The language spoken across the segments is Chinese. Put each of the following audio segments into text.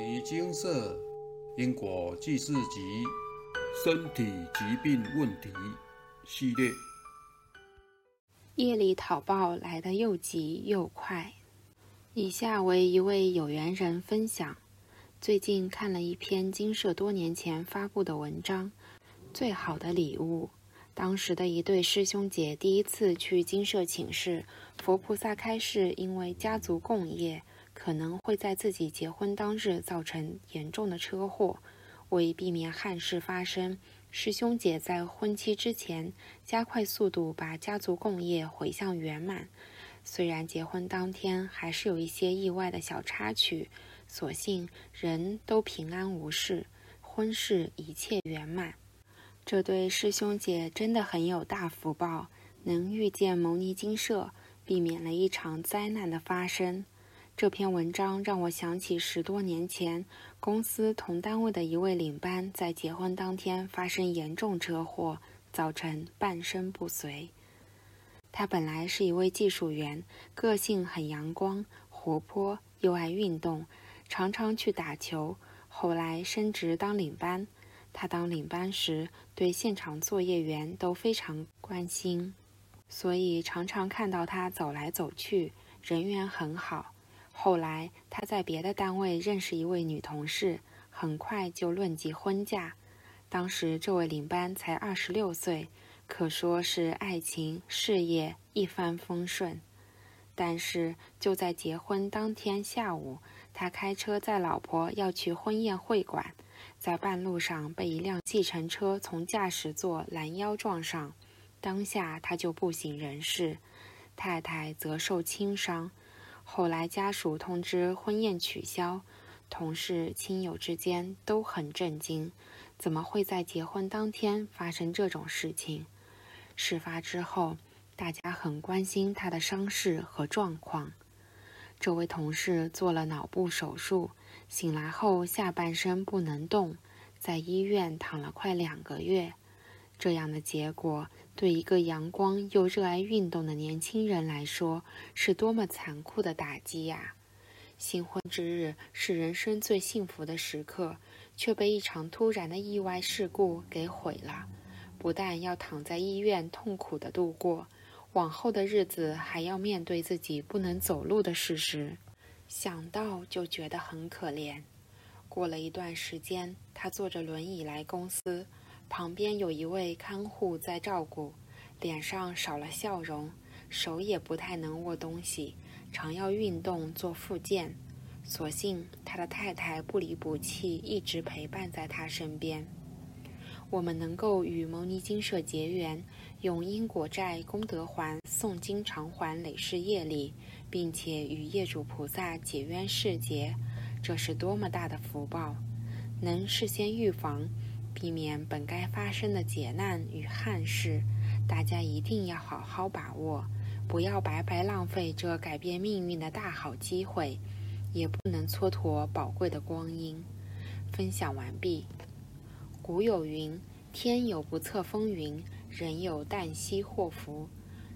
尼精舍因果记事集身体疾病问题系列。夜里讨报来得又急又快。以下为一位有缘人分享：最近看了一篇金舍多年前发布的文章，《最好的礼物》。当时的一对师兄姐第一次去金舍请示，佛菩萨开示，因为家族共业。可能会在自己结婚当日造成严重的车祸。为避免憾事发生，师兄姐在婚期之前加快速度，把家族共业回向圆满。虽然结婚当天还是有一些意外的小插曲，所幸人都平安无事，婚事一切圆满。这对师兄姐真的很有大福报，能遇见牟尼精舍，避免了一场灾难的发生。这篇文章让我想起十多年前，公司同单位的一位领班在结婚当天发生严重车祸，造成半身不遂。他本来是一位技术员，个性很阳光、活泼，又爱运动，常常去打球。后来升职当领班，他当领班时对现场作业员都非常关心，所以常常看到他走来走去，人缘很好。后来，他在别的单位认识一位女同事，很快就论及婚嫁。当时这位领班才二十六岁，可说是爱情事业一帆风顺。但是就在结婚当天下午，他开车载老婆要去婚宴会馆，在半路上被一辆计程车从驾驶座拦腰撞上，当下他就不省人事，太太则受轻伤。后来家属通知婚宴取消，同事亲友之间都很震惊，怎么会在结婚当天发生这种事情？事发之后，大家很关心他的伤势和状况。这位同事做了脑部手术，醒来后下半身不能动，在医院躺了快两个月。这样的结果。对一个阳光又热爱运动的年轻人来说，是多么残酷的打击呀！新婚之日是人生最幸福的时刻，却被一场突然的意外事故给毁了。不但要躺在医院痛苦的度过，往后的日子还要面对自己不能走路的事实，想到就觉得很可怜。过了一段时间，他坐着轮椅来公司。旁边有一位看护在照顾，脸上少了笑容，手也不太能握东西，常要运动做复健。所幸他的太太不离不弃，一直陪伴在他身边。我们能够与牟尼精舍结缘，用因果债功德还，诵经偿还累世业力，并且与业主菩萨解冤释结，这是多么大的福报！能事先预防。避免本该发生的劫难与憾事，大家一定要好好把握，不要白白浪费这改变命运的大好机会，也不能蹉跎宝贵的光阴。分享完毕。古有云：“天有不测风云，人有旦夕祸福。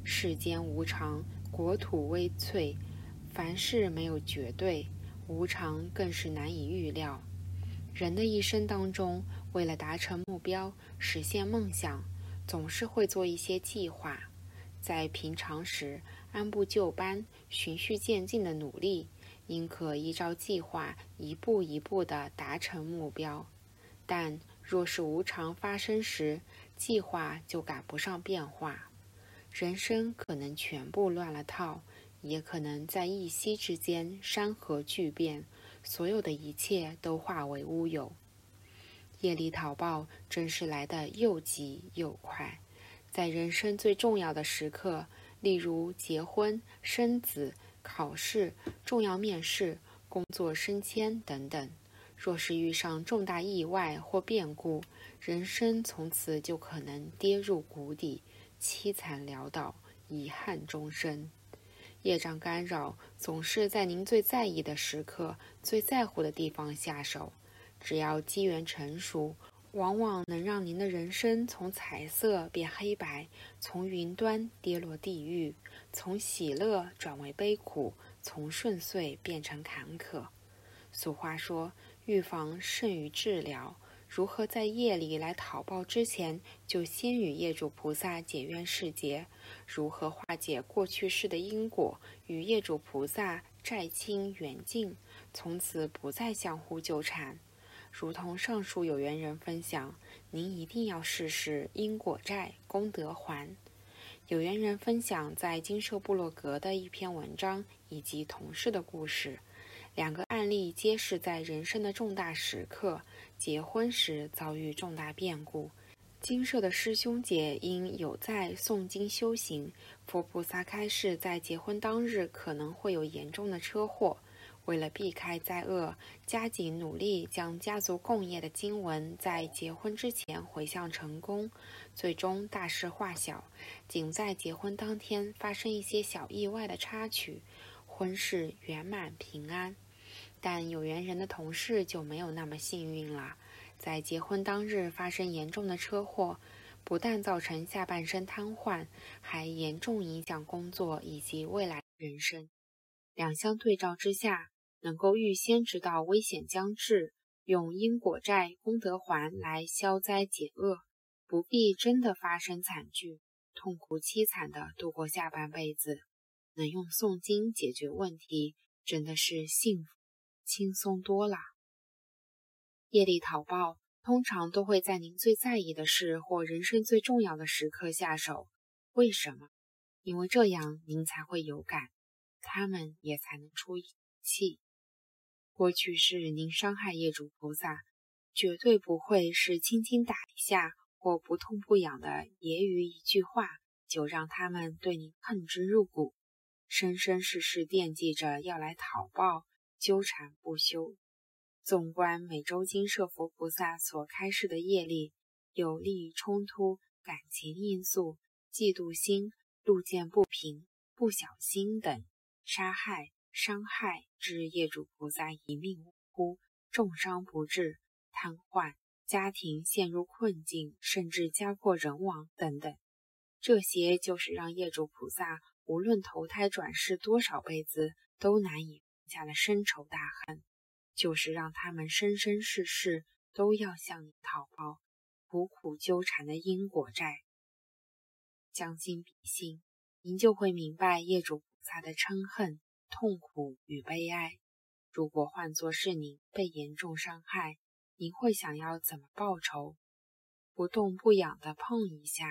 世间无常，国土微脆，凡事没有绝对，无常更是难以预料。人的一生当中。”为了达成目标、实现梦想，总是会做一些计划。在平常时，按部就班、循序渐进的努力，应可依照计划一步一步地达成目标。但若是无常发生时，计划就赶不上变化，人生可能全部乱了套，也可能在一夕之间山河巨变，所有的一切都化为乌有。夜里讨报真是来得又急又快，在人生最重要的时刻，例如结婚、生子、考试、重要面试、工作升迁等等，若是遇上重大意外或变故，人生从此就可能跌入谷底，凄惨潦倒，遗憾终生。业障干扰总是在您最在意的时刻、最在乎的地方下手。只要机缘成熟，往往能让您的人生从彩色变黑白，从云端跌落地狱，从喜乐转为悲苦，从顺遂变成坎坷。俗话说，预防胜于治疗。如何在夜里来讨报之前，就先与业主菩萨解冤释结？如何化解过去世的因果，与业主菩萨债清缘尽，从此不再相互纠缠？如同上述有缘人分享，您一定要试试因果债功德还。有缘人分享在金舍部落格的一篇文章以及同事的故事。两个案例皆是在人生的重大时刻，结婚时遭遇重大变故。金舍的师兄姐因有在诵经修行，佛菩萨开示在结婚当日可能会有严重的车祸。为了避开灾厄，加紧努力将家族共业的经文在结婚之前回向成功，最终大事化小，仅在结婚当天发生一些小意外的插曲，婚事圆满平安。但有缘人的同事就没有那么幸运了，在结婚当日发生严重的车祸，不但造成下半身瘫痪，还严重影响工作以及未来人生。两相对照之下，能够预先知道危险将至，用因果债功德还来消灾解厄，不必真的发生惨剧，痛苦凄惨的度过下半辈子，能用诵经解决问题，真的是幸福。轻松多了。业力讨报通常都会在您最在意的事或人生最重要的时刻下手。为什么？因为这样您才会有感，他们也才能出气。过去是您伤害业主菩萨，绝对不会是轻轻打一下或不痛不痒的揶揄一句话，就让他们对您恨之入骨，生生世世惦记着要来讨报。纠缠不休。纵观每周金舍佛菩萨所开示的业力，有利益冲突、感情因素、嫉妒心、路见不平、不小心等，杀害、伤害致业主菩萨一命呜呼，重伤不治、瘫痪、家庭陷入困境，甚至家破人亡等等。这些就是让业主菩萨无论投胎转世多少辈子，都难以放。下的深仇大恨，就是让他们生生世世都要向你讨报，苦苦纠缠的因果债。将心比心，您就会明白业主菩萨的嗔恨、痛苦与悲哀。如果换作是您被严重伤害，您会想要怎么报仇？不痛不痒的碰一下，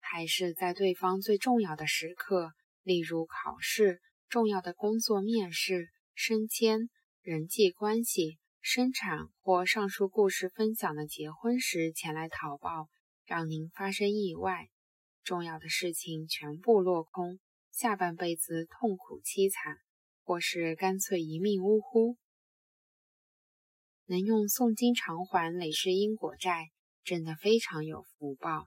还是在对方最重要的时刻，例如考试？重要的工作面试、升迁、人际关系、生产或上述故事分享的结婚时前来讨报，让您发生意外，重要的事情全部落空，下半辈子痛苦凄惨，或是干脆一命呜呼。能用诵经偿还累世因果债，真的非常有福报。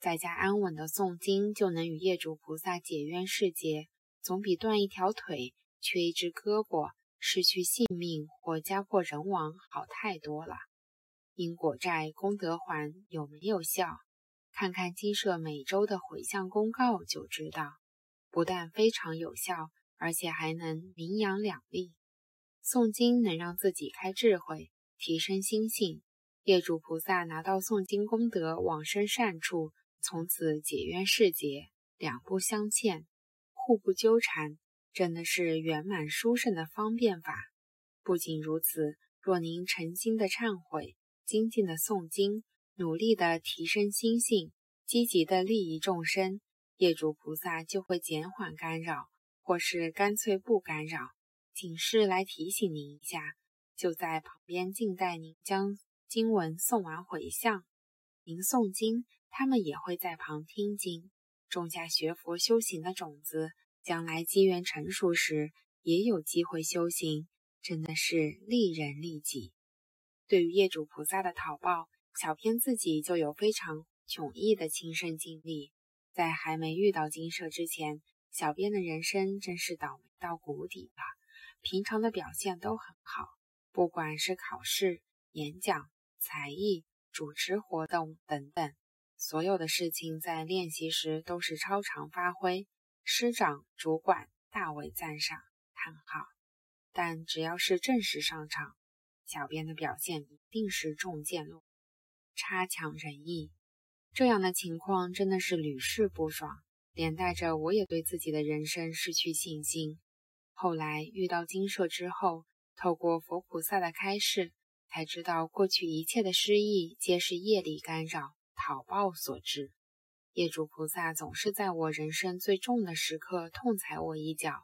在家安稳的诵经，就能与业主菩萨解冤释结。总比断一条腿、缺一只胳膊、失去性命或家破人亡好太多了。因果债功德还有没有效？看看金社每周的回向公告就知道。不但非常有效，而且还能名扬两利。诵经能让自己开智慧，提升心性。业主菩萨拿到诵经功德往生善处，从此解冤释结，两不相欠。互不纠缠，真的是圆满殊胜的方便法。不仅如此，若您诚心的忏悔、精进的诵经、努力的提升心性、积极的利益众生，业主菩萨就会减缓干扰，或是干脆不干扰，仅是来提醒您一下，就在旁边静待您将经文诵完回向。您诵经，他们也会在旁听经。种下学佛修行的种子，将来机缘成熟时，也有机会修行，真的是利人利己。对于业主菩萨的讨报，小编自己就有非常迥异的亲身经历。在还没遇到金舍之前，小编的人生真是倒霉到谷底了。平常的表现都很好，不管是考试、演讲、才艺、主持活动等等。所有的事情在练习时都是超常发挥，师长、主管大为赞赏，叹号。但只要是正式上场，小编的表现一定是中箭落，差强人意。这样的情况真的是屡试不爽，连带着我也对自己的人生失去信心。后来遇到金舍之后，透过佛菩萨的开示，才知道过去一切的失意皆是业力干扰、讨报所致。业主菩萨总是在我人生最重的时刻痛踩我一脚，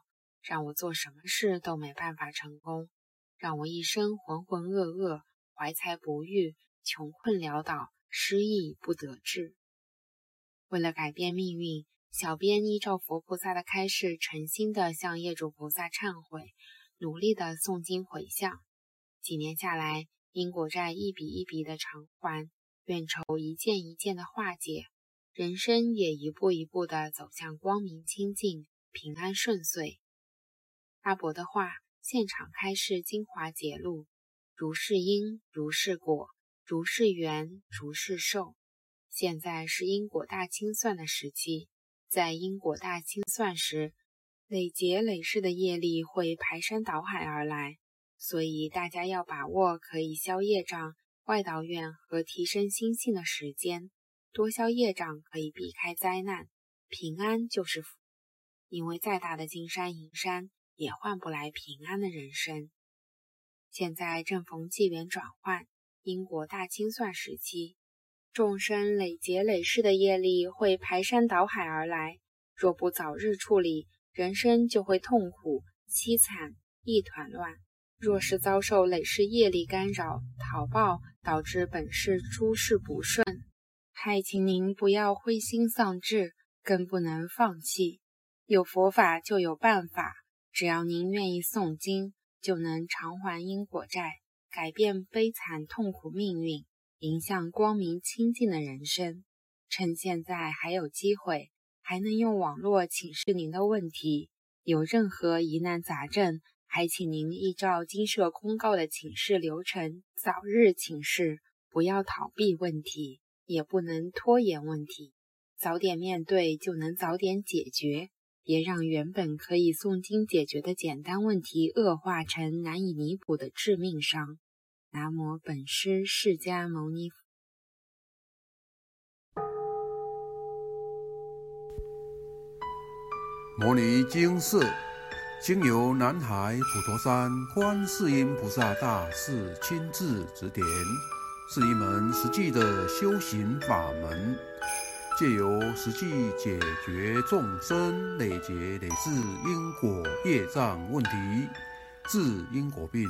让我做什么事都没办法成功，让我一生浑浑噩噩、怀才不遇、穷困潦倒、失意不得志。为了改变命运，小编依照佛菩萨的开示，诚心的向业主菩萨忏悔，努力的诵经回向。几年下来，因果债一笔一笔的偿还，怨仇一件一件的化解。人生也一步一步的走向光明清净、平安顺遂。阿伯的话，现场开示精华节录：如是因，如是果；如是缘，如是受。现在是因果大清算的时期，在因果大清算时，累劫累世的业力会排山倒海而来，所以大家要把握可以消业障、外道院和提升心性的时间。多消业障可以避开灾难，平安就是福。因为再大的金山银山也换不来平安的人生。现在正逢纪元转换，因果大清算时期，众生累劫累世的业力会排山倒海而来。若不早日处理，人生就会痛苦凄惨一团乱。若是遭受累世业力干扰讨报，导致本世诸事不顺。还请您不要灰心丧志，更不能放弃。有佛法就有办法，只要您愿意诵经，就能偿还因果债，改变悲惨痛苦命运，迎向光明清净的人生。趁现在还有机会，还能用网络请示您的问题。有任何疑难杂症，还请您依照经社公告的请示流程，早日请示，不要逃避问题。也不能拖延问题，早点面对就能早点解决，别让原本可以诵经解决的简单问题恶化成难以弥补的致命伤。南无本师释迦牟尼佛。摩尼经寺经由南海普陀山观世音菩萨大士亲自指点。是一门实际的修行法门，借由实际解决众生累劫累世因果业障问题，治因果病，